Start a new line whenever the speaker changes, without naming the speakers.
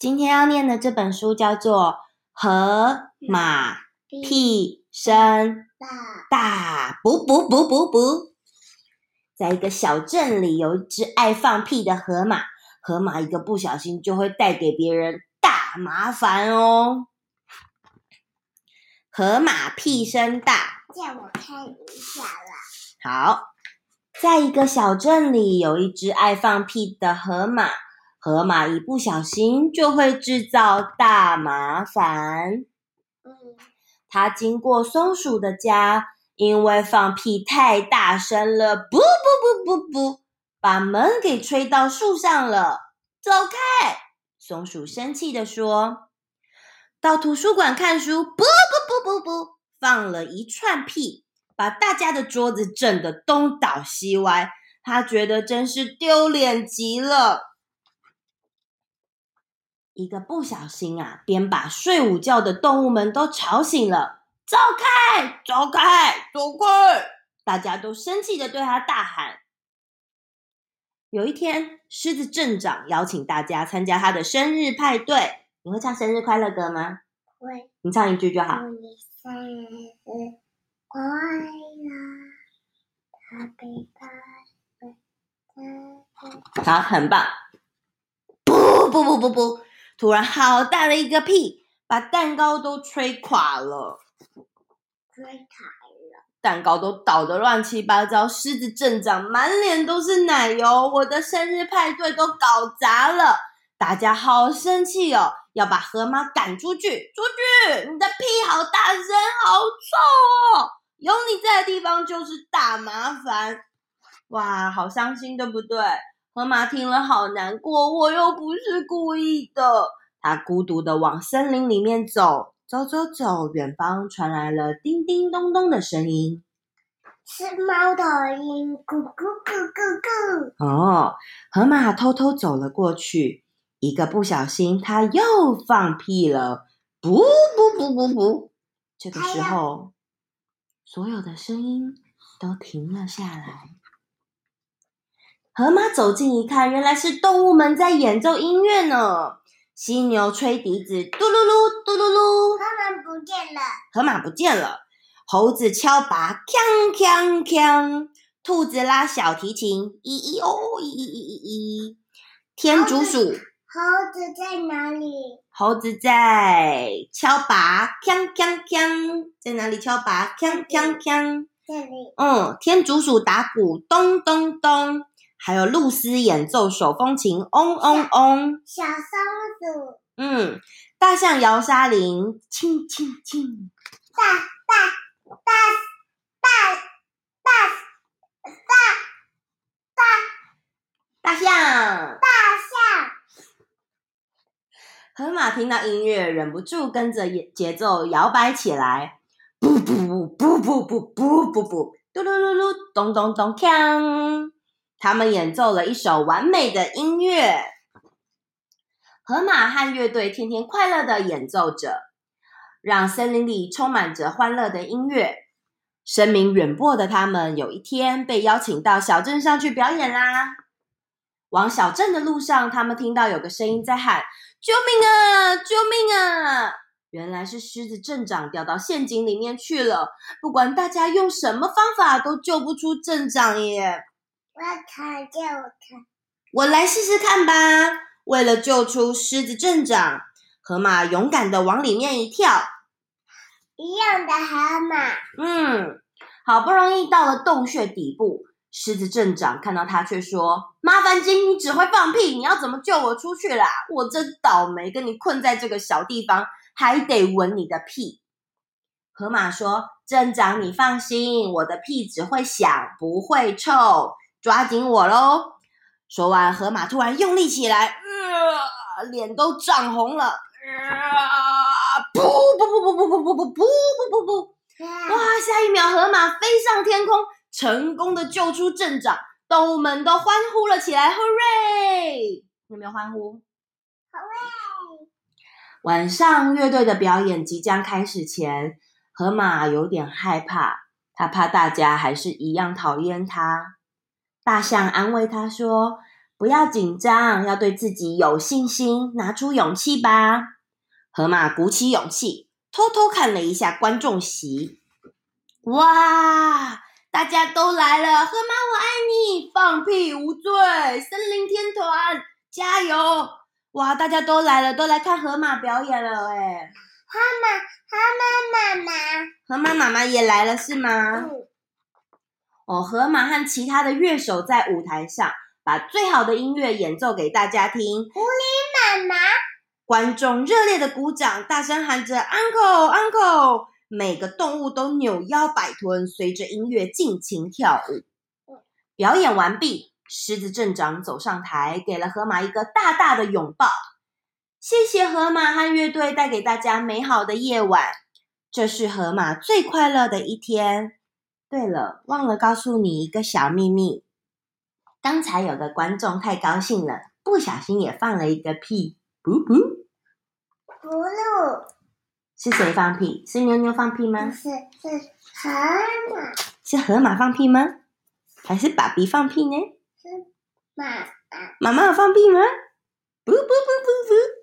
今天要念的这本书叫做《河马屁声大》，不不不不不，在一个小镇里，有一只爱放屁的河马。河马一个不小心就会带给别人大麻烦哦。河马屁声大，
借我看一下啦。
好，在一个小镇里，有一只爱放屁的河马。河马一不小心就会制造大麻烦。
嗯，
他经过松鼠的家，因为放屁太大声了，不不不不不，把门给吹到树上了。走开！松鼠生气地说。到图书馆看书，不不不不不，放了一串屁，把大家的桌子震得东倒西歪。他觉得真是丢脸极了。一个不小心啊，便把睡午觉的动物们都吵醒了。走开，走开，走开！大家都生气的对他大喊。有一天，狮子镇长邀请大家参加他的生日派对。你会唱生日快乐歌吗？
会。
你唱一句就好。
祝你生日快乐，Happy birthday。
好，很棒。不不不不不。突然，好大的一个屁，把蛋糕都吹垮了，
吹垮了，
蛋糕都倒得乱七八糟。狮子镇长满脸都是奶油，我的生日派对都搞砸了，大家好生气哦，要把河马赶出去，出去！你的屁好大声，好臭哦，有你在的地方就是大麻烦。哇，好伤心，对不对？河马听了好难过，我又不是故意的。它孤独的往森林里面走，走走走，远方传来了叮叮咚咚的声音，
是猫头鹰，咕咕咕咕咕。
哦，河马偷偷走了过去，一个不小心，它又放屁了，不不不不不。这个时候，所有的声音都停了下来。河马走近一看，原来是动物们在演奏音乐呢。犀牛吹笛子，嘟噜噜，嘟噜噜。
河马不见了。
河马不见了。猴子敲鈸，锵锵锵。兔子拉小提琴，咿咿哦，咿咿咿咿咿。天竺鼠。
猴子在哪里？
猴子在敲鈸，锵锵锵。在哪里敲鈸？锵锵锵。
这里。
嗯，天竺鼠打鼓，咚咚咚。还有露丝演奏手风琴，嗡嗡嗡。
小松鼠。
嗯，大象摇沙铃，轻轻轻。
大大大大大大大
大象。
大象。
河马听到音乐，忍不住跟着节奏摇摆起来，不不不不不不不不，嘟噜噜噜，咚咚咚锵。他们演奏了一首完美的音乐，河马和乐队天天快乐地演奏着，让森林里充满着欢乐的音乐。声名远播的他们有一天被邀请到小镇上去表演啦。往小镇的路上，他们听到有个声音在喊：“救命啊！救命啊！”原来是狮子镇长掉到陷阱里面去了。不管大家用什么方法，都救不出镇长耶。
我看，借我看。
我来试试看吧。为了救出狮子镇长，河马勇敢的往里面一跳。
一样的河马。
嗯，好不容易到了洞穴底部，狮子镇长看到他，却说：“麻烦精，你只会放屁，你要怎么救我出去啦？我真倒霉，跟你困在这个小地方，还得闻你的屁。”河马说：“镇长，你放心，我的屁只会响，不会臭。”抓紧我喽！说完，河马突然用力起来，呃，脸都涨红了，呃，噗噗噗噗噗噗噗噗噗噗噗！哇！下一秒，河马飞上天空，成功的救出镇长，动物们都欢呼了起来，Hooray！有没有欢呼
？Hooray！
晚上乐队的表演即将开始前，河马有点害怕，他怕大家还是一样讨厌他。大象安慰他说：“不要紧张，要对自己有信心，拿出勇气吧。河马鼓起勇气，偷偷看了一下观众席。哇！大家都来了，河马我爱你，放屁无罪，森林天团加油！哇，大家都来了，都来看河马表演了，哎，
河马，河马妈妈，
河马妈妈也来了是吗？
嗯，
哦，河马和其他的乐手在舞台上把最好的音乐演奏给大家听。
狐狸妈妈，
观众热烈的鼓掌，大声喊着 “uncle uncle”。每个动物都扭腰摆臀，随着音乐尽情跳舞。表演完毕，狮子镇长走上台，给了河马一个大大的拥抱。谢谢河马和乐队带给大家美好的夜晚，这是河马最快乐的一天。对了，忘了告诉你一个小秘密，刚才有个观众太高兴了，不小心也放了一个屁，噗噗，
葫芦。
是谁放屁？是妞妞放屁吗？
不是，是河马。
是河马放屁吗？还是爸比放屁呢？
是妈妈。
妈妈有放屁吗？不不不不不。